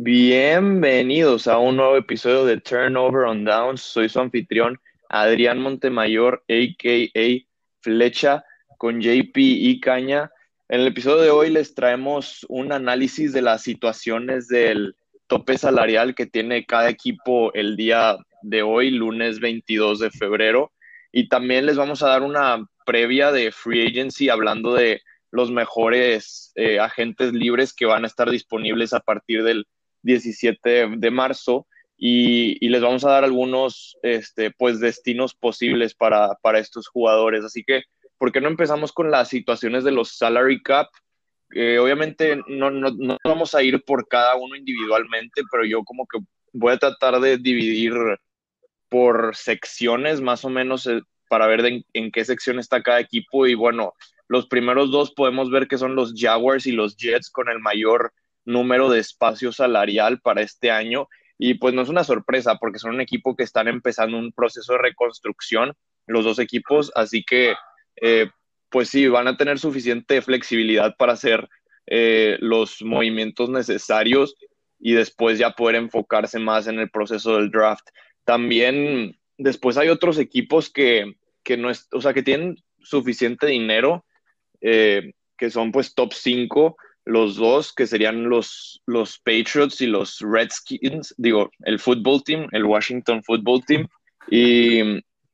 Bienvenidos a un nuevo episodio de Turnover on Downs. Soy su anfitrión Adrián Montemayor, a.k.a. Flecha, con JP y Caña. En el episodio de hoy les traemos un análisis de las situaciones del tope salarial que tiene cada equipo el día de hoy, lunes 22 de febrero. Y también les vamos a dar una previa de Free Agency hablando de los mejores eh, agentes libres que van a estar disponibles a partir del 17 de marzo y, les vamos a dar algunos este, pues, destinos posibles para, para, estos jugadores. Así que, ¿por qué no empezamos con las situaciones de los salary cap? Eh, obviamente no, no, no, vamos a ir por cada uno individualmente, pero yo como que voy a tratar de dividir por secciones más o menos eh, para ver en, en qué sección está cada equipo y bueno, los primeros dos podemos ver que son los Jaguars y los Jets con el mayor número de espacio salarial para este año. Y pues no es una sorpresa porque son un equipo que están empezando un proceso de reconstrucción, los dos equipos, así que eh, pues sí, van a tener suficiente flexibilidad para hacer eh, los movimientos necesarios y después ya poder enfocarse más en el proceso del draft. También después hay otros equipos que, que no es, o sea, que tienen suficiente dinero, eh, que son pues top 5 los dos, que serían los, los Patriots y los Redskins, digo, el football team, el Washington Football Team. Y,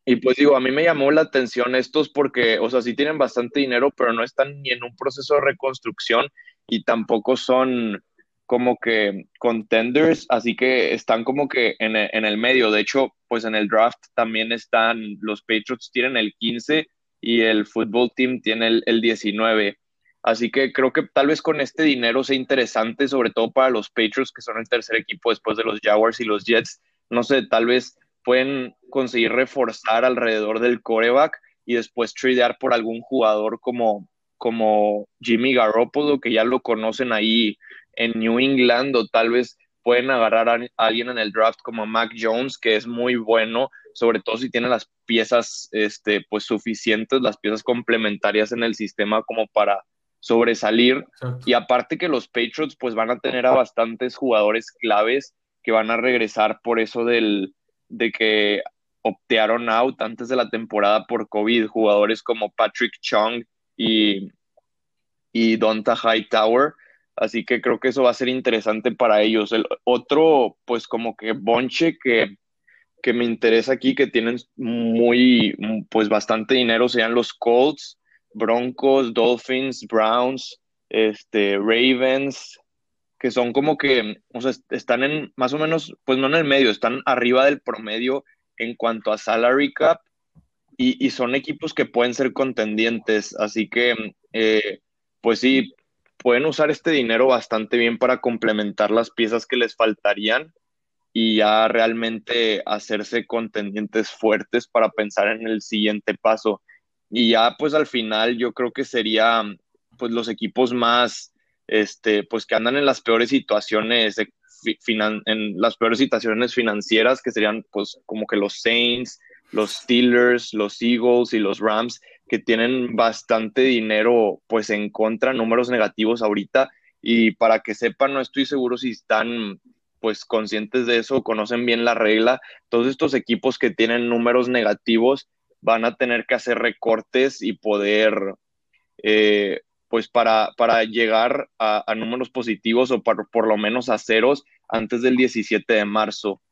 y, pues digo, a mí me llamó la atención estos porque, o sea, sí tienen bastante dinero, pero no están ni en un proceso de reconstrucción y tampoco son como que contenders, así que están como que en, en el medio. De hecho, pues en el draft también están, los Patriots tienen el 15 y el football team tiene el, el 19. Así que creo que tal vez con este dinero sea interesante, sobre todo para los Patriots, que son el tercer equipo después de los Jaguars y los Jets. No sé, tal vez pueden conseguir reforzar alrededor del coreback y después tradear por algún jugador como, como Jimmy Garoppolo, que ya lo conocen ahí en New England, o tal vez pueden agarrar a alguien en el draft como Mac Jones, que es muy bueno, sobre todo si tiene las piezas este, pues suficientes, las piezas complementarias en el sistema como para sobresalir. Y aparte que los Patriots pues van a tener a bastantes jugadores claves que van a regresar por eso del, de que optearon out antes de la temporada por COVID, jugadores como Patrick Chung y, y Donta Hightower. Así que creo que eso va a ser interesante para ellos. El otro, pues como que bonche que, que me interesa aquí, que tienen muy, pues bastante dinero, serían los Colts Broncos, Dolphins, Browns, este, Ravens, que son como que, o sea, están en más o menos, pues no en el medio, están arriba del promedio en cuanto a salary cap y, son equipos que pueden ser contendientes, así que, eh, pues sí, pueden usar este dinero bastante bien para complementar las piezas que les faltarían y ya realmente hacerse contendientes fuertes para pensar en el siguiente paso. Y ya pues al final yo creo que sería pues los equipos más, este, pues que andan en las peores situaciones, en las peores situaciones financieras, que serían pues como que los Saints, los Steelers, los Eagles y los Rams, que tienen bastante dinero pues en contra, números negativos ahorita. Y para que sepan, no estoy seguro si están pues conscientes de eso, conocen bien la regla. Todos estos equipos que tienen números negativos van a tener que hacer recortes y poder, eh, pues para, para llegar a, números positivos o por lo menos a ceros antes del 17 de marzo.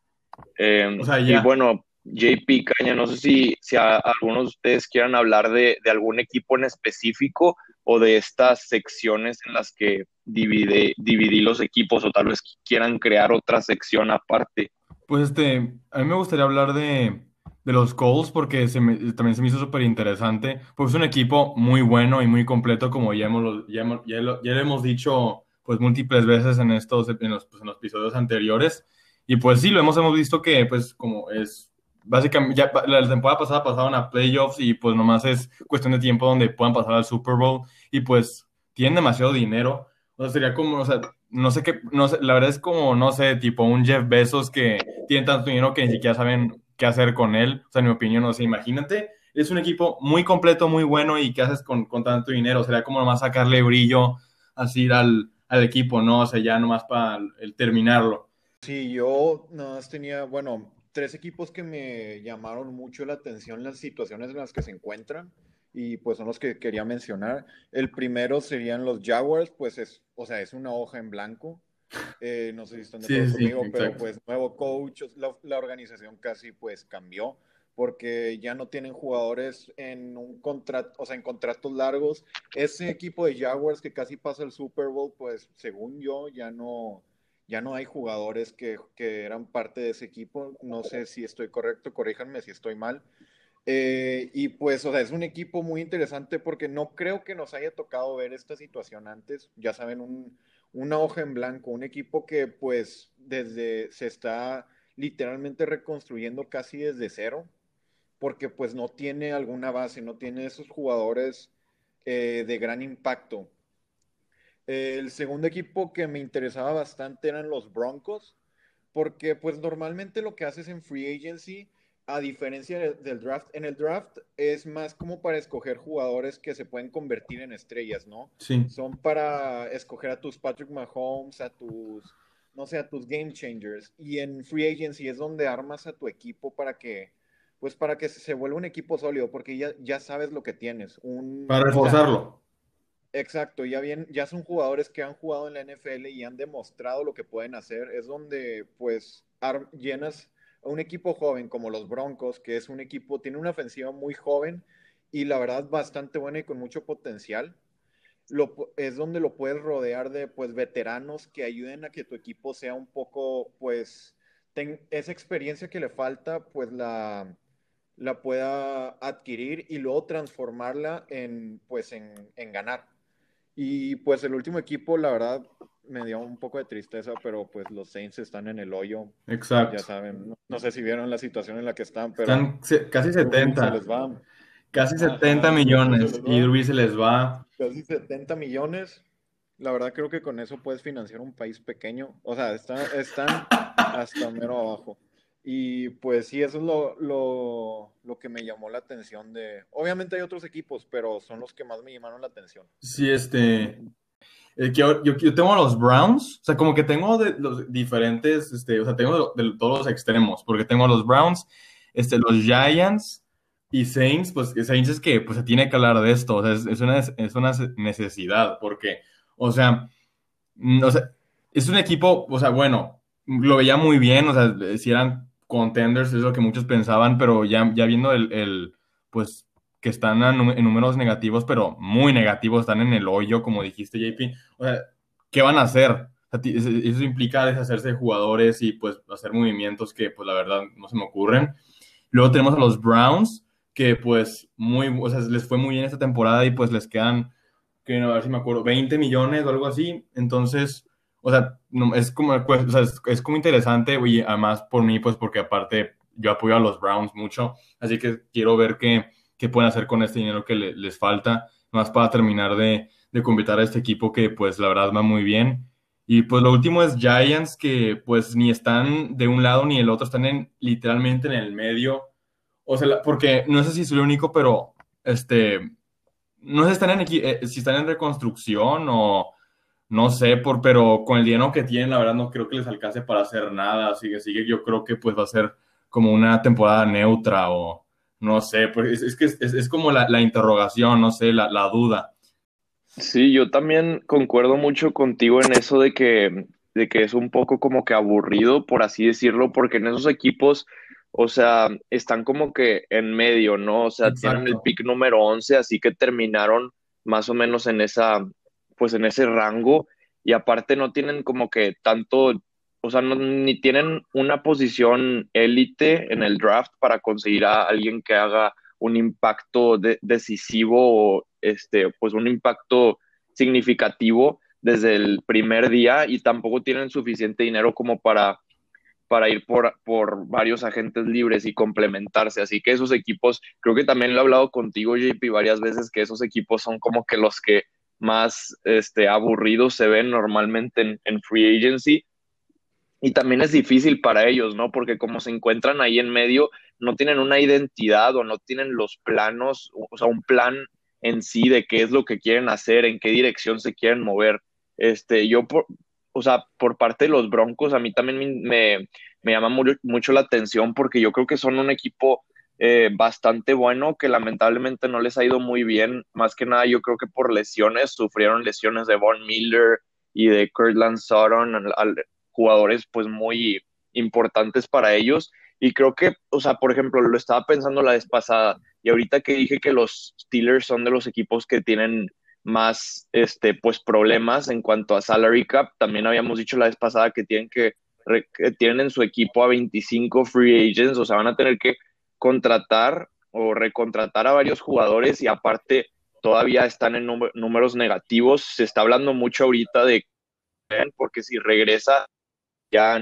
Em, y bueno, JP Caña, no sé si, si algunos de ustedes quieran hablar de, de, algún equipo en específico o de estas secciones en las que divide, dividí los equipos o tal vez quieran crear otra sección aparte. Pues este, a mí me gustaría hablar de, de los Colts porque se también se me hizo súper interesante. Pues es un equipo muy bueno y muy completo, como ya, hemos, ya, ya, lo, ya hemos dicho pues múltiples veces en estos en los, pues, en los, episodios anteriores. Y pues sí, lo hemos, hemos visto que pues como es básicamente ya la temporada pasada pasaban a playoffs y pues nomás es cuestión de tiempo donde puedan pasar al Super Bowl y pues tienen demasiado dinero. O sea, sería como, o sea, no sé qué, no sé, la verdad es como, no sé, tipo un Jeff Bezos que tiene tanto dinero que ni siquiera saben qué hacer con él. O sea, en mi opinión, no sé, imagínate, es un equipo muy completo, muy bueno y qué haces con, con tanto dinero. Sería como nomás sacarle brillo así al, al equipo, ¿no? O sea, ya nomás para el terminarlo. Sí, yo nada más tenía, bueno, tres equipos que me llamaron mucho la atención las situaciones en las que se encuentran y pues son los que quería mencionar. El primero serían los Jaguars, pues es, o sea, es una hoja en blanco. Eh, no sé si están de acuerdo conmigo, pero pues nuevo coach, la, la, organización casi pues cambió porque ya no tienen jugadores en un contrato, o sea, en contratos largos. Ese equipo de Jaguars que casi pasa el Super Bowl, pues según yo ya no, ya no hay jugadores que, que eran parte de ese equipo. No sé si estoy correcto, corríjanme si estoy mal. Eh, y pues, o sea, es un equipo muy interesante porque no creo que nos haya tocado ver esta situación antes. Ya saben, un, una hoja en blanco, un equipo que pues desde se está literalmente reconstruyendo casi desde cero porque pues no tiene alguna base, no tiene esos jugadores eh, de gran impacto. el segundo equipo que me interesaba bastante eran los Broncos, porque pues normalmente lo que haces en free agency, a diferencia del draft, en el draft es más como para escoger jugadores que se pueden convertir en estrellas, ¿no? Sí. Son para escoger a tus Patrick Mahomes, a tus, no sé, a tus game changers. Y en free agency es donde armas a tu equipo para que pues para que se vuelva un equipo sólido, porque ya, ya sabes lo que tienes. Un, para reforzarlo. exacto, ya, bien, ya son jugadores que han jugado en la NFL y han demostrado lo que pueden hacer. Es donde pues llenas un equipo joven como los Broncos, que es un equipo, tiene una ofensiva muy joven y la verdad bastante buena y con mucho potencial. Lo, es donde lo puedes rodear de pues veteranos que ayuden a que tu equipo sea un poco pues esa experiencia que le falta pues la la pueda adquirir y luego transformarla en, pues, en, ganar. Y pues el último equipo, la verdad, me dio un poco de tristeza, pero pues los Saints están en el hoyo. Exacto. Ya saben, no, sé si vieron la situación en la que están, pero... Están casi 70. Casi 70 millones y Ruiz se les va. Casi 70 millones. La verdad creo que con eso puedes financiar un país pequeño. O sea, están, están hasta mero abajo. Y pues sí, eso es lo, lo, lo, que me llamó la atención de... Obviamente hay otros equipos, pero son los que más me llamaron la atención. Sí, este... yo, yo, tengo los Browns, o sea, como que tengo de los diferentes, este, o sea, tengo de, todos los extremos, porque tengo a los Browns, este, los Giants y Saints, pues Saints es que pues, se tiene que hablar de esto, o sea, es, es, una, es una necesidad, porque, o sea, mm, o sea, es un equipo, o sea, bueno, lo veía muy bien, o sea, si eran contenders, es lo que muchos pensaban, pero ya, ya viendo el, el pues que están en números negativos, pero muy negativos, están en el hoyo, como dijiste, JP. O sea, ¿qué van a hacer? eso implica deshacerse de jugadores y pues hacer movimientos que pues la verdad no se me ocurren. Luego tenemos a los Browns, que pues muy, o sea, les fue muy bien esta temporada y pues les quedan, que a ver si me acuerdo, 20 millones o algo así. Entonces, o sea, es, como, pues, es, como interesante y además por mí, pues porque aparte yo apoyo a los Browns mucho, así que quiero ver qué, qué pueden hacer con este dinero que les falta, más para terminar de, de completar a este equipo que pues la verdad va muy bien. Y pues lo último es Giants, que pues ni están de un lado ni el otro, están en, literalmente en el medio. O sea, porque no sé si es lo único, pero este, no sé están en, eh, si están en reconstrucción o no sé, por, pero con el dinero que tienen, la verdad no creo que les alcance para hacer nada, así que, sigue yo creo que pues va a ser como una temporada neutra o no sé, pues es, que es, como la, interrogación, no sé, la, la, duda. Sí, yo también concuerdo mucho contigo en eso de que, de que es un poco como que aburrido, por así decirlo, porque en esos equipos, o sea, están como que en medio, ¿no? O sea, tienen el pick número 11, así que terminaron más o menos en esa, pues en ese rango y aparte no tienen como que tanto, o sea, ni tienen una posición élite en el draft para conseguir a alguien que haga un impacto decisivo o este, pues un impacto significativo desde el primer día y tampoco tienen suficiente dinero como para, para ir por, por varios agentes libres y complementarse. Así que esos equipos, creo que también lo he hablado contigo, JP, varias veces, que esos equipos son como que los que más este, aburridos se ven normalmente en, free agency. Y también es difícil para ellos, ¿no? Porque como se encuentran ahí en medio, no tienen una identidad o no tienen los planos, o sea, un plan en sí de qué es lo que quieren hacer, en qué dirección se quieren mover. Este, yo, por, o sea, por parte de los Broncos, a mí también me, me llama mucho la atención porque yo creo que son un equipo eh, bastante bueno que lamentablemente no les ha ido muy bien. Más que nada, yo creo que por lesiones, sufrieron lesiones de Von Miller y de Kurtland Sutton, al, jugadores pues muy importantes para ellos. Y creo que, o sea, por ejemplo, lo estaba pensando la vez pasada y ahorita que dije que los Steelers son de los equipos que tienen más, este, pues problemas en cuanto a salary cap, también habíamos dicho la vez pasada que tienen que, que tienen en su equipo a 25 free agents, o sea, van a tener que contratar o recontratar a varios jugadores y aparte todavía están en números negativos. Se está hablando mucho ahorita de porque si regresa ya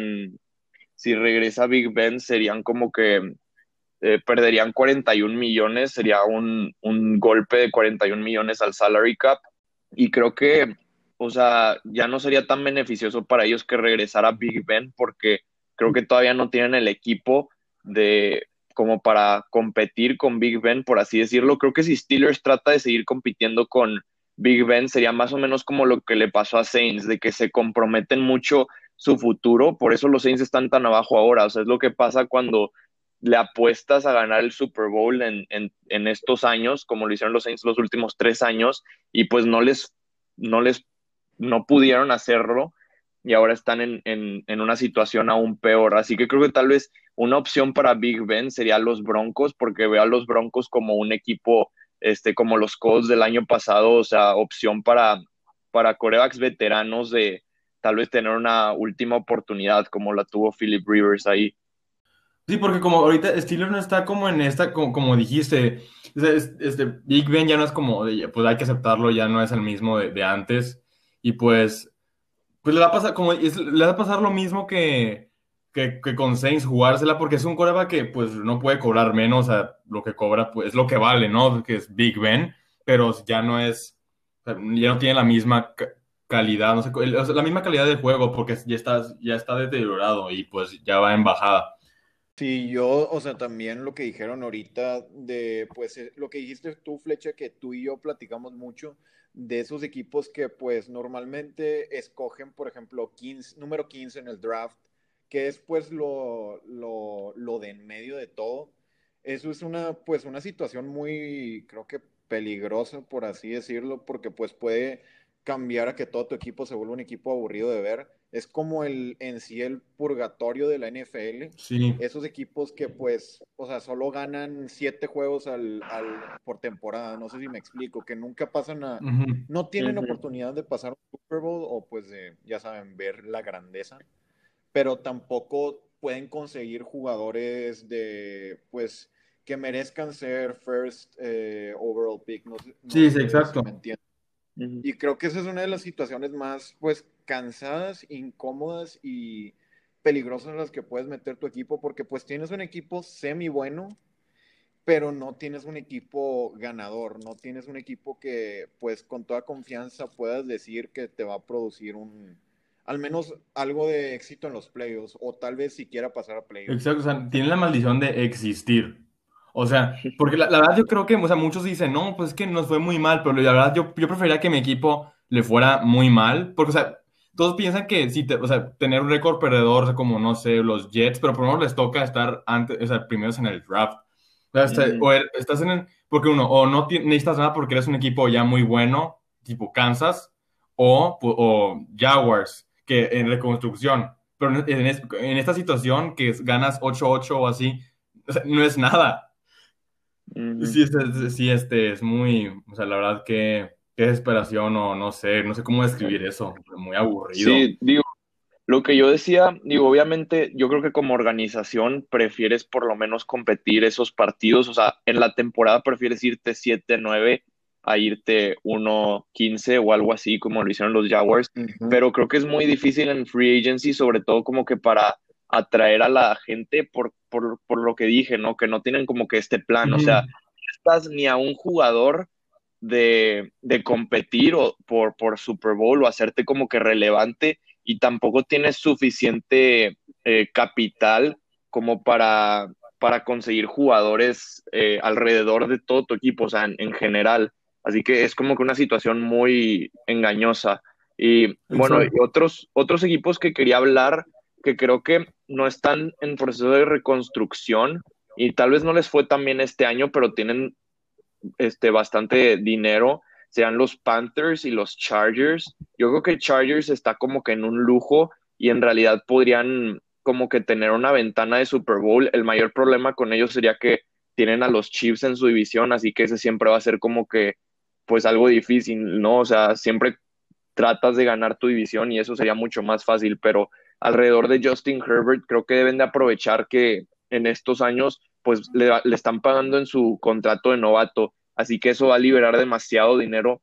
si regresa Big Ben serían como que eh, perderían 41 millones, sería un, un golpe de 41 millones al salary cap y creo que, o sea, ya no sería tan beneficioso para ellos que regresara Big Ben porque creo que todavía no tienen el equipo de como para competir con Big Ben, por así decirlo. Creo que si Steelers trata de seguir compitiendo con Big Ben, sería más o menos como lo que le pasó a Saints, de que se comprometen mucho su futuro, por eso los Saints están tan abajo ahora. O sea, es lo que pasa cuando le apuestas a ganar el Super Bowl en, en, estos años, como lo hicieron los Saints los últimos tres años, y pues no les, no les, no pudieron hacerlo y ahora están en, en, una situación aún peor. Así que creo que tal vez una opción para Big Ben sería los Broncos, porque veo a los Broncos como un equipo, este, como los Colts del año pasado, o sea, opción para, para corebacks veteranos de tal vez tener una última oportunidad, como la tuvo Philip Rivers ahí. Sí, porque como ahorita Steelers no está como en esta, como, como dijiste, este, Big Ben ya no es como, pues hay que aceptarlo, ya no es el mismo de antes. Y pues pues le va a pasar, como, le va a pasar lo mismo que, que, con Saints, jugársela, porque es un coreback que pues no puede cobrar menos, a lo que cobra pues es lo que vale, ¿no? Que es Big Ben, pero ya no es, ya no tiene la misma calidad, no sé, la misma calidad de juego, porque ya está, ya está deteriorado y pues ya va en bajada. Sí, yo, o sea, también lo que dijeron ahorita de, pues, eh, lo que dijiste tú, Flecha, que tú y yo platicamos mucho, de esos equipos que pues normalmente escogen, por ejemplo, 15, número 15 en el draft, que es pues lo, lo, lo de en medio de todo. Eso es una pues una situación muy, creo que peligrosa, por así decirlo, porque pues puede cambiar a que todo tu equipo se vuelva un equipo aburrido de ver es como el en sí el purgatorio de la NFL. Sí. Esos equipos que pues, o sea, solo ganan siete juegos al, por temporada, no sé si me explico, que nunca pasan a, no tienen oportunidad de pasar un Super Bowl o pues de, ya saben, ver la grandeza, pero tampoco pueden conseguir jugadores de, pues, que merezcan ser first eh, overall pick. No, sí, sí, exacto. me y creo que esa es una de las situaciones más, pues, cansadas, incómodas y peligrosas en las que puedes meter tu equipo, porque pues tienes un equipo semi bueno, pero no tienes un equipo ganador, no tienes un equipo que, pues, con toda confianza puedas decir que te va a producir un, al menos algo de éxito en los playoffs, o tal vez siquiera pasar a playoffs. Exacto, o sea, tiene la maldición de existir. O sea, porque la, verdad yo creo que, o sea, muchos dicen, no, pues es que nos fue muy mal, pero la verdad yo, yo preferiría que mi equipo le fuera muy mal, porque, o sea, todos piensan que si, te, o sea, tener un récord perdedor, o sea, como, no sé, los Jets, pero por lo menos les toca estar antes, o sea, primeros en el draft. O, sea, o er, estás en el, porque uno, o no necesitas nada porque eres un equipo ya muy bueno, tipo Kansas, o, o Jaguars, que en reconstrucción. Pero en, en esta situación que ganas 8-8 o así, o sea, no es nada. Sí, este, sí, este es muy, o sea, la verdad que qué desesperación o no sé, no sé cómo describir eso, muy aburrido. Sí, digo, lo que yo decía, digo, obviamente yo creo que como organización prefieres por lo menos competir esos partidos, o sea, en la temporada prefieres irte 7-9 a irte 1-15 o algo así como lo hicieron los Jaguars, pero creo que es muy difícil en free agency, sobre todo como que para atraer a la gente por, por, por, lo que dije, ¿no? Que no tienen como que este plan, o sea, no estás ni a un jugador de, de competir o por, por Super Bowl o hacerte como que relevante y tampoco tienes suficiente eh, capital como para, para conseguir jugadores eh, alrededor de todo tu equipo, o sea, en, en, general. Así que es como que una situación muy engañosa. Y bueno, y otros, otros equipos que quería hablar que creo que no están en proceso de reconstrucción y tal vez no les fue tan bien este año, pero tienen este, bastante dinero, sean los Panthers y los Chargers. Yo creo que Chargers está como que en un lujo y en realidad podrían como que tener una ventana de Super Bowl. El mayor problema con ellos sería que tienen a los Chiefs en su división, así que ese siempre va a ser como que pues algo difícil, ¿no? O sea, siempre tratas de ganar tu división y eso sería mucho más fácil, pero alrededor de Justin Herbert creo que deben de aprovechar que en estos años pues le, están pagando en su contrato de novato, así que eso va a liberar demasiado dinero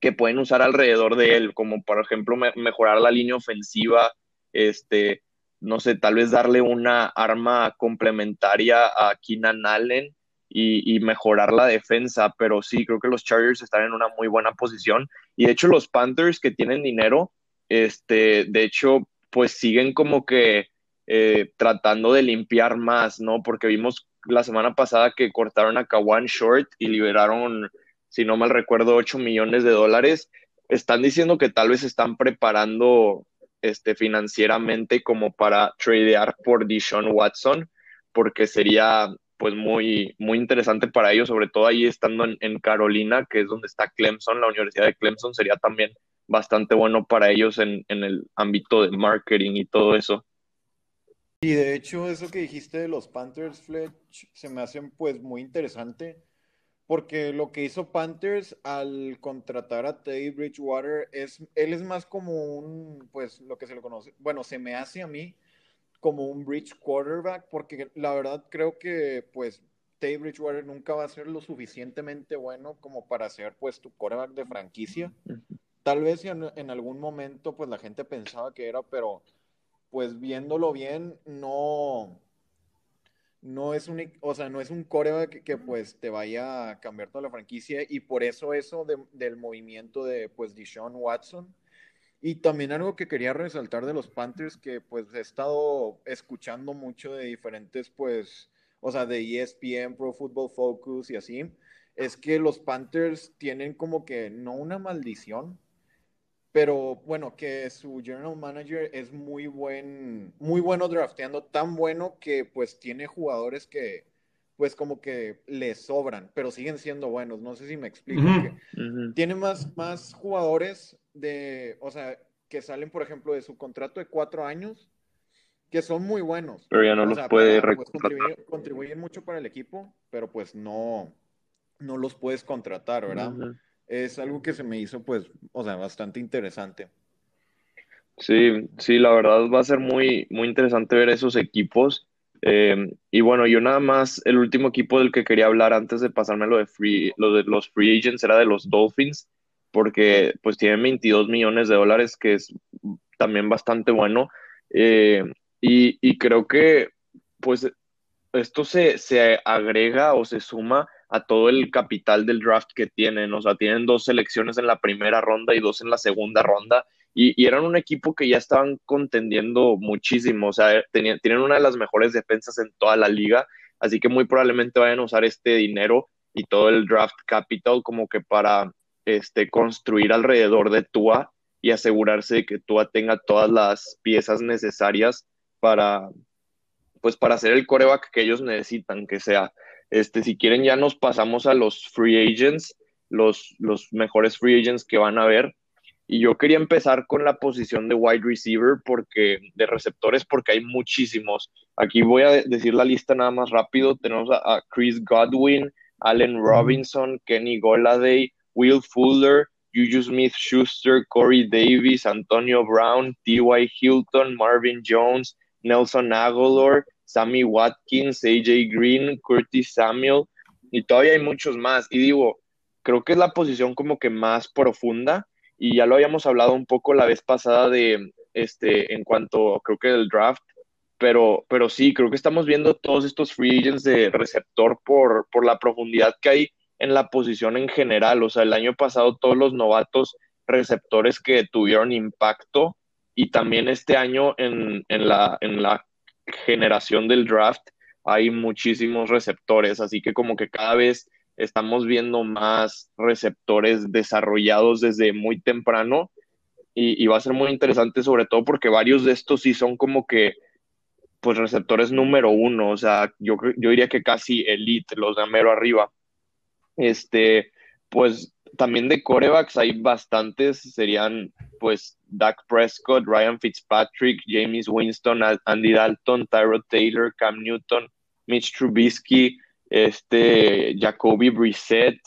que pueden usar alrededor de él, como por ejemplo mejorar la línea ofensiva, este, no sé, tal vez darle una arma complementaria a Keenan Allen y, mejorar la defensa, pero sí, creo que los Chargers están en una muy buena posición. Y de hecho, los Panthers que tienen dinero, este, de hecho, pues siguen como que eh, tratando de limpiar más, ¿no? Porque vimos la semana pasada que cortaron a Kawan Short y liberaron, si no mal recuerdo, 8 millones de dólares. Están diciendo que tal vez están preparando este, financieramente como para tradear por Dishon Watson, porque sería pues muy, muy interesante para ellos, sobre todo ahí estando en, Carolina, que es donde está Clemson, la Universidad de Clemson, sería también bastante bueno para ellos en, en el ámbito de marketing y todo eso. Y de hecho, eso que dijiste de los Panthers, Fletch, se me hace pues muy interesante, porque lo que hizo Panthers al contratar a Teddy Bridgewater es, él es más como un, pues lo que se le conoce, bueno, se me hace a mí como un bridge quarterback, porque la verdad creo que pues Teddy Bridgewater nunca va a ser lo suficientemente bueno como para ser pues tu quarterback de franquicia. Tal vez en, en algún momento pues la gente pensaba que era, pero pues viéndolo bien, no, no es un, o sea, no es un coreback que, pues te vaya a cambiar toda la franquicia y por eso eso del movimiento de pues Deshaun Watson. Y también algo que quería resaltar de los Panthers, que pues he estado escuchando mucho de diferentes, pues, o sea, de ESPN, Pro Football Focus y así, es que los Panthers tienen como que no una maldición, pero bueno, que su general manager es muy buen, muy bueno drafteando, tan bueno que pues tiene jugadores que pues como que le sobran, pero siguen siendo buenos. No sé si me explico. Tiene más, más jugadores de, o sea, que salen, por ejemplo, de su contrato de cuatro años, que son muy buenos. Pero ya no los puede pues, contribuyen, mucho para el equipo, pero pues no, no los puedes contratar, ¿verdad? Es algo que se me hizo, pues, o sea, bastante interesante. Sí, sí, la verdad va a ser muy, muy interesante ver esos equipos. Eh, y bueno, yo nada más, el último equipo del que quería hablar antes de pasarme lo de, free, lo de los free agents era de los Dolphins porque pues tienen 22 millones de dólares, que es también bastante bueno. Eh, y, creo que pues esto se, se, agrega o se suma a todo el capital del draft que tienen. O sea, tienen dos selecciones en la primera ronda y dos en la segunda ronda. Y, eran un equipo que ya estaban contendiendo muchísimo. O sea, tenían, tienen una de las mejores defensas en toda la liga. Así que muy probablemente vayan a usar este dinero y todo el draft capital como que para este, construir alrededor de Tua y asegurarse de que Tua tenga todas las piezas necesarias para, pues para hacer el coreback que ellos necesitan que sea. Este, si quieren ya nos pasamos a los free agents, los, los mejores free agents que van a ver. Y yo quería empezar con la posición de wide receiver porque de receptores porque hay muchísimos. Aquí voy a decir la lista nada más rápido. Tenemos a, Chris Godwin, Allen Robinson, Kenny Goladay, Will Fuller, Juju Smith Schuster, Corey Davis, Antonio Brown, T.Y. Hilton, Marvin Jones, Nelson Aguilar, Sammy Watkins, AJ Green, Curtis Samuel, y todavía hay muchos más. Y digo, creo que es la posición como que más profunda, y ya lo habíamos hablado un poco la vez pasada de este en cuanto creo que del draft, pero, pero sí, creo que estamos viendo todos estos free agents de receptor por, por la profundidad que hay en la posición en general. O sea, el año pasado todos los novatos receptores que tuvieron impacto y también este año en, la, en la generación del draft hay muchísimos receptores, así que como que cada vez estamos viendo más receptores desarrollados desde muy temprano y, va a ser muy interesante, sobre todo porque varios de estos sí son como que, pues, receptores número uno, o sea, yo, yo diría que casi elite, los de mero arriba. Este, pues, también de corebacks hay bastantes, serían, pues, Dak Prescott, Ryan Fitzpatrick, James Winston, Andy Dalton, Tyrod Taylor, Cam Newton, Mitch Trubisky, este, Jacoby Brissett,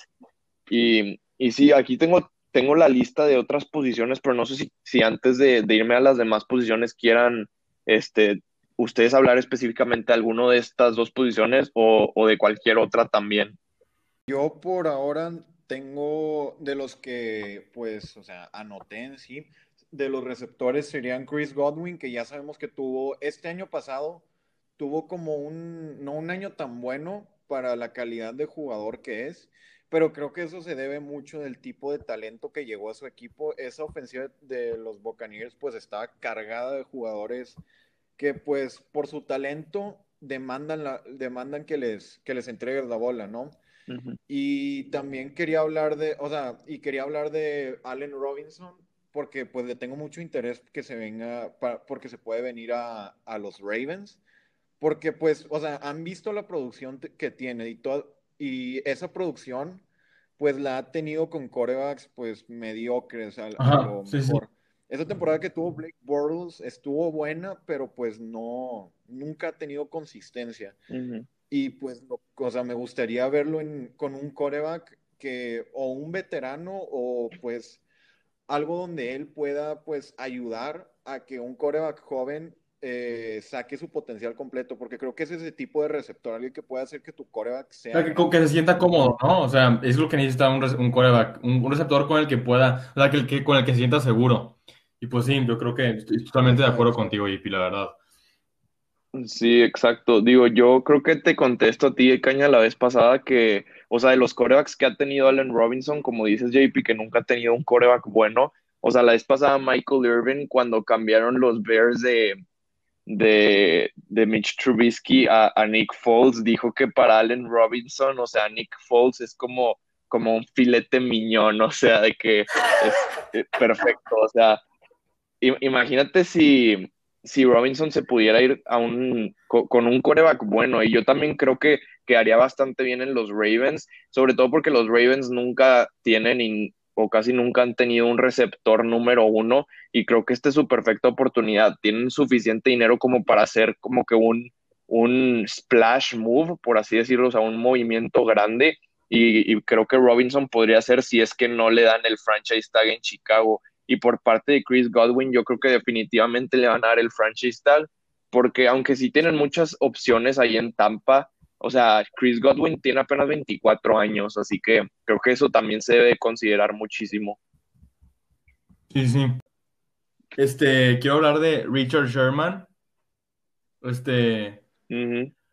y, y sí, aquí tengo tengo la lista de otras posiciones, pero no sé si, si antes de, irme a las demás posiciones quieran este, ustedes hablar específicamente de alguno de estas dos posiciones o, o de cualquier otra también. Yo por ahora tengo de los que, pues, o sea, anoté en sí, de los receptores serían Chris Godwin, que ya sabemos que tuvo este año pasado, tuvo como un, no un año tan bueno para la calidad de jugador que es, pero creo que eso se debe mucho del tipo de talento que llegó a su equipo. Esa ofensiva de los Buccaneers pues estaba cargada de jugadores que pues por su talento demandan, la, demandan que, les, que les entregues la bola, ¿no? Y también quería hablar de, o sea, y quería hablar de Allen Robinson, porque pues le tengo mucho interés que se venga, porque se puede venir a, a, los Ravens, porque pues, o sea, han visto la producción que tiene y todo, y esa producción, pues la ha tenido con corebacks, pues mediocres a, lo mejor. Esa temporada que tuvo Blake Bortles estuvo buena, pero pues no, nunca ha tenido consistencia. Y pues, o sea, me gustaría verlo con un coreback que, o un veterano, o pues algo donde él pueda pues ayudar a que un coreback joven eh, saque su potencial completo, porque creo que es ese tipo de receptor, alguien que puede hacer que tu coreback sea... que, que, se sienta cómodo, ¿no? O sea, es lo que necesita un, un coreback, un, receptor con el que pueda, o sea, que, que, con el que se sienta seguro. Y pues sí, yo creo que estoy totalmente de acuerdo contigo, y la verdad. Sí, exacto. Digo, yo creo que te contesto a ti, Caña, la vez pasada que, o sea, de los corebacks que ha tenido Allen Robinson, como dices, JP, que nunca ha tenido un coreback bueno. O sea, la vez pasada Michael Irvin, cuando cambiaron los Bears de, de, de Mitch Trubisky a, Nick Foles, dijo que para Allen Robinson, o sea, Nick Foles es como, como un filete miñón, o sea, de que es, perfecto, o sea, imagínate si, si Robinson se pudiera ir a un, con un coreback bueno, y yo también creo que quedaría bastante bien en los Ravens, sobre todo porque los Ravens nunca tienen o casi nunca han tenido un receptor número uno y creo que esta es su perfecta oportunidad. Tienen suficiente dinero como para hacer como que un, un splash move, por así decirlo, o sea, un movimiento grande y, creo que Robinson podría ser si es que no le dan el franchise tag en Chicago. Y por parte de Chris Godwin, yo creo que definitivamente le van a dar el franchise tag, porque aunque sí tienen muchas opciones ahí en Tampa, o sea, Chris Godwin tiene apenas 24 años, así que creo que eso también se debe considerar muchísimo. Sí, sí. Este, quiero hablar de Richard Sherman. Este,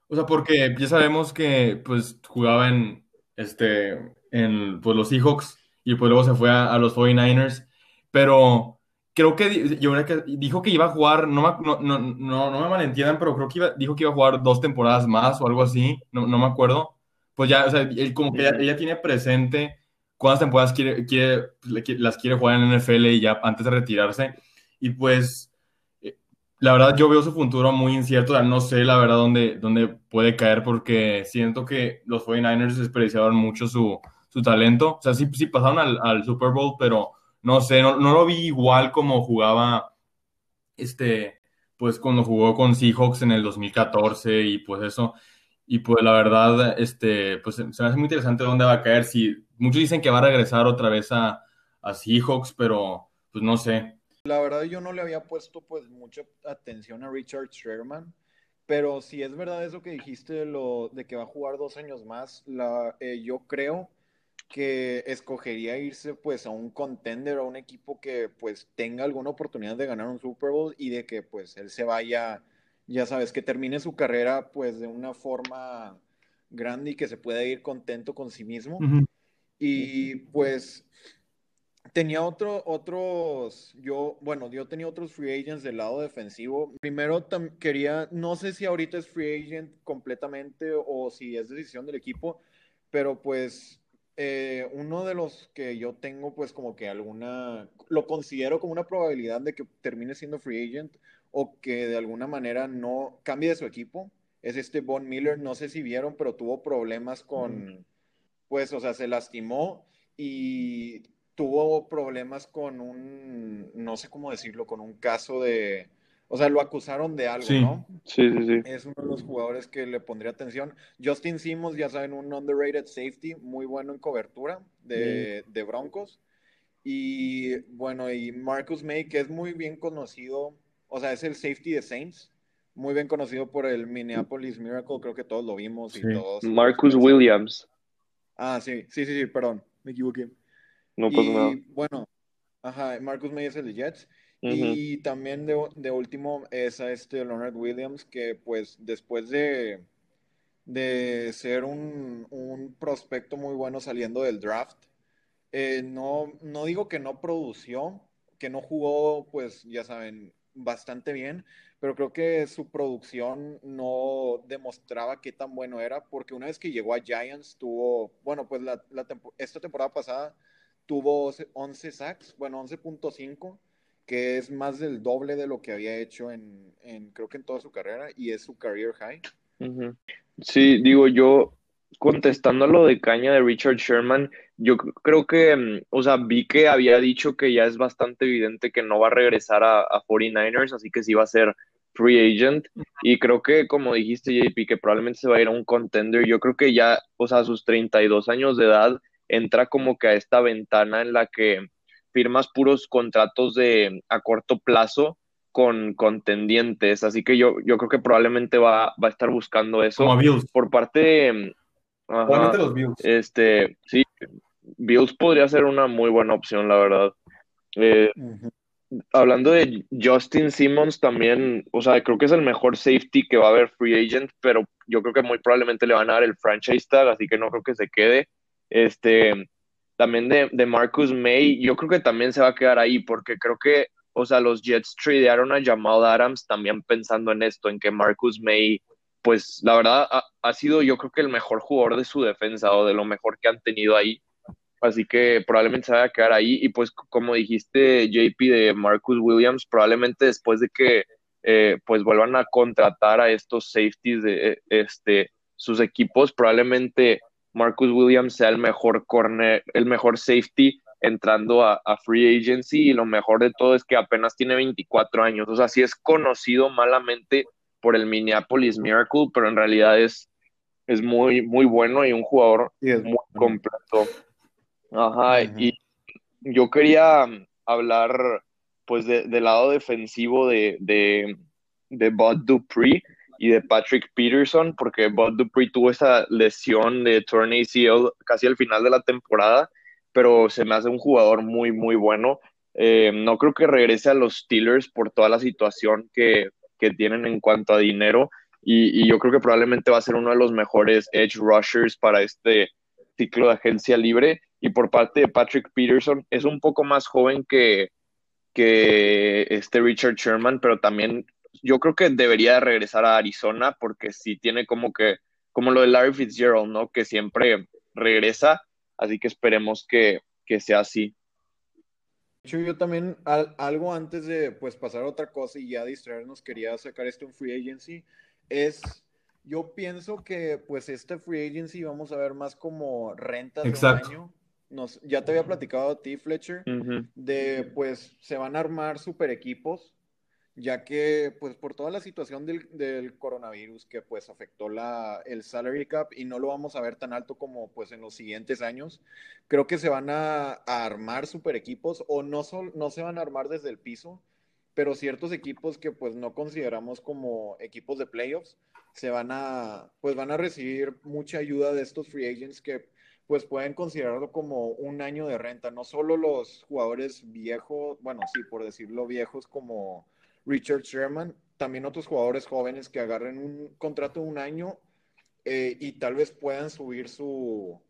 o sea, porque ya sabemos que pues jugaba en este en pues, los Seahawks y pues luego se fue a, a los 49ers, pero creo que yo que dijo que iba a jugar, no me, no, no, no, me malentiendan, pero creo que iba, dijo que iba a jugar dos temporadas más o algo así, no, no me acuerdo. Pues ya, o sea, él como que ella, tiene presente cuántas temporadas quiere, quiere, las quiere jugar en la NFL y ya antes de retirarse. Y pues, eh, la verdad, yo veo su futuro muy incierto, no sé la verdad dónde, dónde puede caer porque siento que los 49ers desperdiciaron mucho su, su talento. O sea, sí, sí pasaron al, al Super Bowl, pero no sé, no, lo vi igual como jugaba, este, pues cuando jugó con Seahawks en el 2014 y pues eso. Y pues la verdad, este, pues se me hace muy interesante dónde va a caer. Si muchos dicen que va a regresar otra vez a, a Seahawks, pero pues no sé. La verdad yo no le había puesto pues mucha atención a Richard Sherman, pero si es verdad eso que dijiste de, lo, de que va a jugar dos años más, la, eh, yo creo que escogería irse pues a un contender, a un equipo que pues tenga alguna oportunidad de ganar un Super Bowl y de que pues él se vaya, ya sabes, que termine su carrera pues de una forma grande y que se pueda ir contento con sí mismo. Y pues tenía otro, otros, yo, bueno, yo tenía otros free agents del lado defensivo. Primero quería, no sé si ahorita es free agent completamente o si es decisión del equipo, pero pues eh, uno de los que yo tengo, pues como que alguna, lo considero como una probabilidad de que termine siendo free agent o que de alguna manera no cambie de su equipo, es este Von Miller. No sé si vieron, pero tuvo problemas con, pues, o sea, se lastimó y tuvo problemas con un, no sé cómo decirlo, con un caso de, o sea, lo acusaron de algo, ¿no? Sí, sí, sí. Es uno de los jugadores que le pondría atención. Justin Simmons, ya saben, un underrated safety, muy bueno en cobertura de, de Broncos. Y bueno, y Marcus May, que es muy bien conocido, o sea, es el safety de Saints, muy bien conocido por el Minneapolis Miracle, creo que todos lo vimos y todos. Marcus Williams. Ah, sí, sí, sí, sí, perdón, me equivoqué. No pasa nada. Y bueno, ajá, Marcus May es el de Jets. Y también de, de, último es a este Leonard Williams, que pues después de, de ser un, un prospecto muy bueno saliendo del draft, eh, no, no digo que no produció, que no jugó, pues ya saben, bastante bien, pero creo que su producción no demostraba qué tan bueno era, porque una vez que llegó a Giants tuvo, bueno, pues la, la esta temporada pasada tuvo 11 sacks, bueno, 11.5 que es más del doble de lo que había hecho en, en creo que en toda su carrera y es su career high. Sí, digo yo, contestando a lo de caña de Richard Sherman, yo creo que, mm, o sea, vi que había dicho que ya es bastante evidente que no va a regresar a, a 49ers, así que sí va a ser free agent. Y creo que, como dijiste, JP, que probablemente se va a ir a un contender. Yo creo que ya, o sea, a sus 32 años de edad, entra como que a esta ventana en la que firmas puros contratos de a corto plazo con contendientes, así que yo, yo creo que probablemente va, va a estar buscando eso. Por parte de, los Bills. Este, sí, Bills podría ser una muy buena opción, la verdad. Eh, hablando de Justin Simmons también, o sea, creo que es el mejor safety que va a haber free agent, pero yo creo que muy probablemente le van a dar el franchise tag, así que no creo que se quede. Este, también de, de, Marcus May, yo creo que también se va a quedar ahí, porque creo que, o sea, los Jets tradearon a Jamal Adams también pensando en esto, en que Marcus May, pues la verdad ha, ha, sido yo creo que el mejor jugador de su defensa o de lo mejor que han tenido ahí. Así que probablemente se va a quedar ahí. Y pues como dijiste, JP, de Marcus Williams, probablemente después de que eh, pues vuelvan a contratar a estos safeties de este, sus equipos, probablemente Marcus Williams sea el mejor corner, el mejor safety entrando a, free agency y lo mejor de todo es que apenas tiene 24 años, o sea, sí es conocido malamente por el Minneapolis Miracle, pero en realidad es, es muy, muy bueno y un jugador muy completo. Ajá, y yo quería hablar pues del lado defensivo de, de, de Bud Dupree y de Patrick Peterson, porque Bud Dupree tuvo esa lesión de torn ACL casi al final de la temporada, pero se me hace un jugador muy, muy bueno. Eh, no creo que regrese a los Steelers por toda la situación que, que tienen en cuanto a dinero, y, y, yo creo que probablemente va a ser uno de los mejores edge rushers para este ciclo de agencia libre. Y por parte de Patrick Peterson, es un poco más joven que, que este Richard Sherman, pero también yo creo que debería regresar a Arizona porque sí tiene como que, como lo de Larry Fitzgerald, ¿no? Que siempre regresa, así que esperemos que, que sea así. Yo también, algo antes de pues pasar a otra cosa y ya distraernos, quería sacar esto en Free Agency, es, yo pienso que pues este Free Agency vamos a ver más como rentas de un año. Nos, ya te había platicado a ti, Fletcher, de pues se van a armar super equipos ya que pues por toda la situación del, coronavirus que pues afectó la, el salary cap y no lo vamos a ver tan alto como pues en los siguientes años, creo que se van a, armar super equipos o no, no se van a armar desde el piso, pero ciertos equipos que pues no consideramos como equipos de playoffs se van a pues van a recibir mucha ayuda de estos free agents que pues pueden considerarlo como un año de renta, no solo los jugadores viejos, bueno, sí, por decirlo viejos como Richard Sherman, también otros jugadores jóvenes que agarren un contrato de un año eh, y tal vez puedan subir su,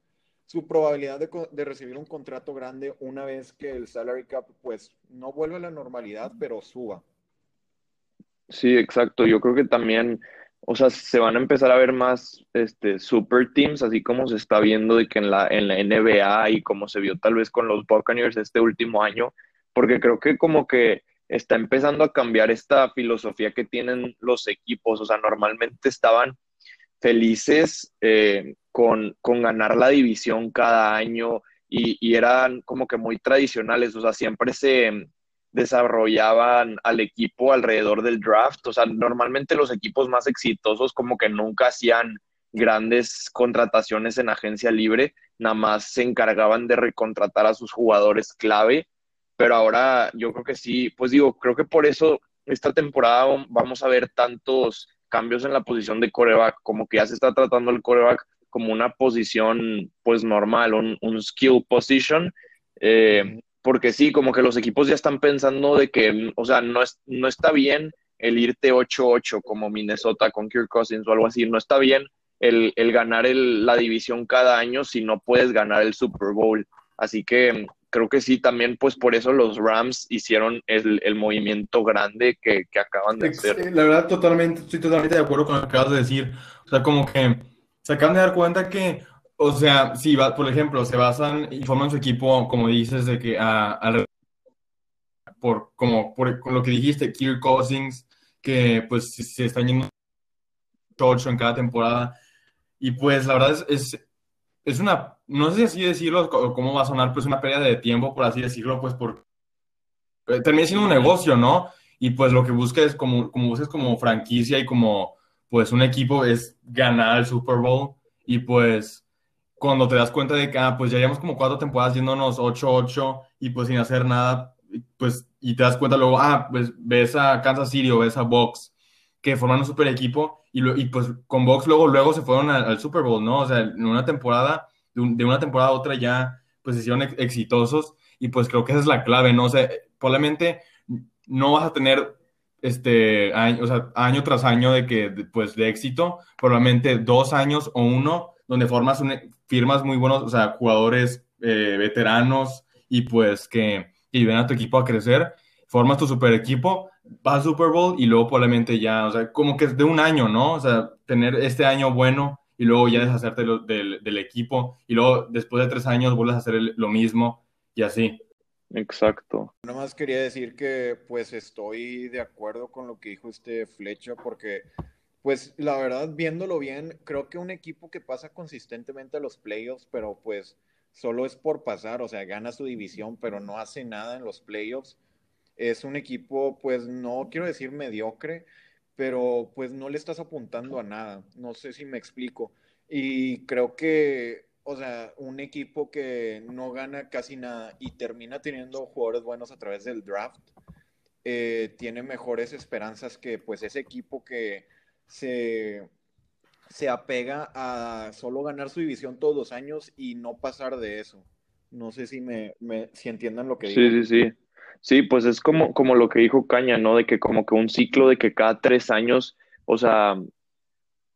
su probabilidad de, de, recibir un contrato grande una vez que el salary cap pues no vuelva a la normalidad, pero suba. Sí, exacto. Yo creo que también o sea, se van a empezar a ver más este, super teams, así como se está viendo de que en la, en la NBA y como se vio tal vez con los Buccaneers este último año, porque creo que como que está empezando a cambiar esta filosofía que tienen los equipos, o sea, normalmente estaban felices eh, con, con, ganar la división cada año y, y, eran como que muy tradicionales, o sea, siempre se desarrollaban al equipo alrededor del draft, o sea, normalmente los equipos más exitosos como que nunca hacían grandes contrataciones en agencia libre, nada más se encargaban de recontratar a sus jugadores clave, pero ahora yo creo que sí, pues digo, creo que por eso esta temporada vamos a ver tantos cambios en la posición de coreback, como que ya se está tratando el coreback como una posición pues normal, un, skill position, eh, porque sí, como que los equipos ya están pensando de que, o sea, no, es, no está bien el irte 8-8 como Minnesota con Kirk Cousins o algo así, no está bien el, el ganar el, la división cada año si no puedes ganar el Super Bowl. Así que creo que sí, también pues por eso los Rams hicieron el, el movimiento grande que, que, acaban de hacer. La verdad, totalmente, estoy totalmente de acuerdo con lo que acabas de decir. O sea, como que se acaban de dar cuenta que, o sea, si va, por ejemplo, se basan y forman su equipo, como dices, de que a, por como por con lo que dijiste, Kirk Cousins, que pues se están yendo 8 en cada temporada. Y pues la verdad es, es, es una no sé si así decirlo, cómo va a sonar, pues una pérdida de tiempo, por así decirlo, pues por... Eh, termina siendo un negocio, ¿no? Y pues lo que busques como, como busques como franquicia y como pues un equipo es ganar el Super Bowl y pues cuando te das cuenta de que, ah, pues ya llevamos como cuatro temporadas yéndonos 8-8 y pues sin hacer nada, pues, y te das cuenta luego, ah, pues ves a Kansas City o ves a Box que forman un super equipo y, pues con Box luego, luego se fueron al, Super Bowl, ¿no? O sea, en una temporada de, una temporada a otra ya pues se hicieron exitosos y pues creo que esa es la clave, ¿no? O sea, probablemente no vas a tener este año, o sea, año tras año de que pues de éxito, probablemente dos años o uno donde formas firmas muy buenos, o sea, jugadores eh, veteranos y pues que, que ayuden a tu equipo a crecer, formas tu super equipo, vas al Super Bowl y luego probablemente ya, o sea, como que es de un año, ¿no? O sea, tener este año bueno y luego ya deshacerte del, del, equipo y luego después de tres años vuelves a hacer lo mismo y así. Exacto. Nada más quería decir que pues estoy de acuerdo con lo que dijo este Flecha porque pues la verdad viéndolo bien creo que un equipo que pasa consistentemente a los playoffs pero pues solo es por pasar, o sea, gana su división pero no hace nada en los playoffs. Es un equipo pues no quiero decir mediocre, pero pues no le estás apuntando a nada. No sé si me explico. Y creo que, o sea, un equipo que no gana casi nada y termina teniendo jugadores buenos a través del draft, eh, tiene mejores esperanzas que pues ese equipo que se, se apega a solo ganar su división todos los años y no pasar de eso. No sé si me, me si entiendan lo que digo. Sí, sí, sí. Sí, pues es como, como lo que dijo Caña, ¿no? De que como que un ciclo de que cada tres años, o sea,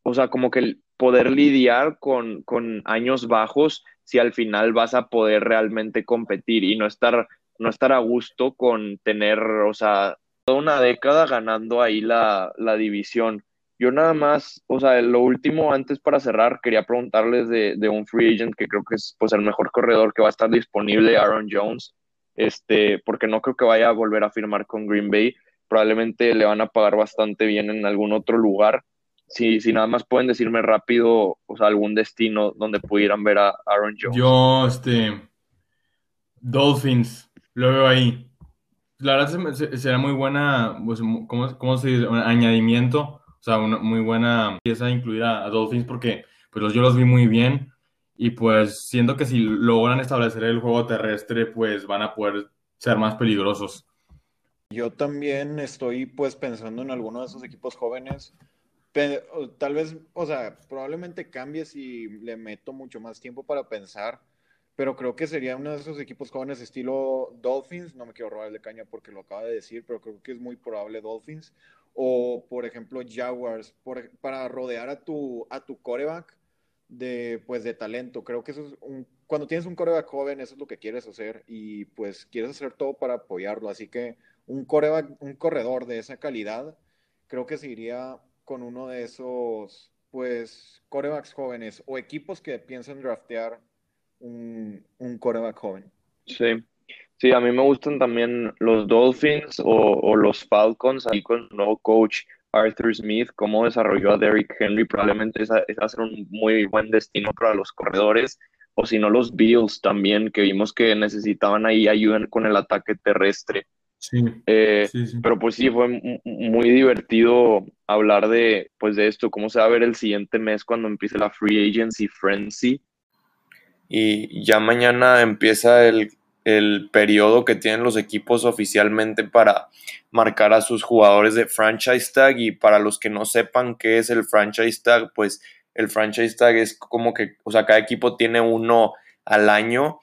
o sea, como que poder lidiar con, con años bajos si al final vas a poder realmente competir y no estar, no estar a gusto con tener, o sea, toda una década ganando ahí la, la división. Yo nada más, o sea, lo último antes para cerrar, quería preguntarles de, de un free agent que creo que es pues el mejor corredor que va a estar disponible, Aaron Jones este, porque no creo que vaya a volver a firmar con Green Bay. Probablemente le van a pagar bastante bien en algún otro lugar. Si, si nada más pueden decirme rápido, o sea, algún destino donde pudieran ver a Aaron Jones. Yo, este, Dolphins, lo veo ahí. La verdad será muy buena, pues, ¿cómo, cómo se dice? Un añadimiento, o sea, una muy buena pieza incluir a, a Dolphins porque pues yo los vi muy bien y pues siento que si logran establecer el juego terrestre, pues van a poder ser más peligrosos. Yo también estoy pues pensando en alguno de esos equipos jóvenes. Tal vez, o sea, probablemente cambie si le meto mucho más tiempo para pensar, pero creo que sería uno de esos equipos jóvenes estilo Dolphins, no me quiero robar de caña porque lo acaba de decir, pero creo que es muy probable Dolphins, o por ejemplo Jaguars, para rodear a tu, a tu coreback de, pues, de talento. Creo que eso es un, cuando tienes un coreback joven, eso es lo que quieres hacer y pues quieres hacer todo para apoyarlo. Así que un coreback, un corredor de esa calidad, creo que sería con uno de esos, pues, corebacks jóvenes o equipos que piensan draftear un, un coreback joven. Sí, sí, a mí me gustan también los Dolphins o, los Falcons, ahí con el nuevo coach Arthur Smith, cómo desarrolló a Derrick Henry, probablemente esa, esa va a ser un muy buen destino para los corredores, o si no los Bills también, que vimos que necesitaban ahí ayuda con el ataque terrestre. Eh, sí, sí, Pero pues sí, fue muy divertido hablar de, pues de esto, cómo se va a ver el siguiente mes cuando empiece la Free Agency Frenzy. Y ya mañana empieza el, el periodo que tienen los equipos oficialmente para marcar a sus jugadores de franchise tag y para los que no sepan qué es el franchise tag, pues el franchise tag es como que, o sea, cada equipo tiene uno al año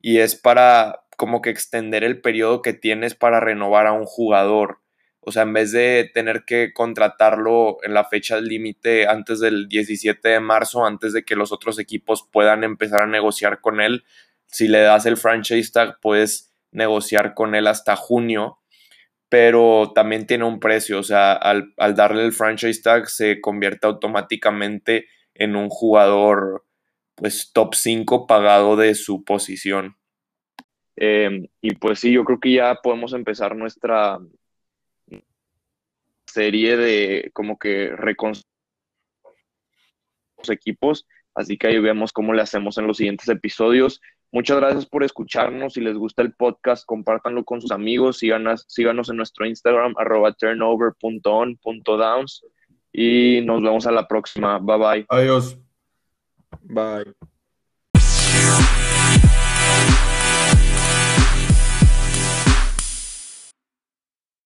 y es para como que extender el periodo que tienes para renovar a un jugador. O sea, en vez de tener que contratarlo en la fecha límite antes del 17 de marzo, antes de que los otros equipos puedan empezar a negociar con él, si le das el franchise tag, puedes negociar con él hasta junio, pero también tiene un precio. O sea, al, darle el franchise tag se convierte automáticamente en un jugador pues top 5 pagado de su posición. Em, y pues sí, yo creo que ya podemos empezar nuestra serie de como que reconstruir los equipos. Así que ahí vemos cómo le hacemos en los siguientes episodios. Muchas gracias por escucharnos. Si les gusta el podcast, compártanlo con sus amigos. Síganos, síganos en nuestro Instagram, arroba turnover.on.downs. Y nos vemos a la próxima. Bye bye. Adiós. Bye.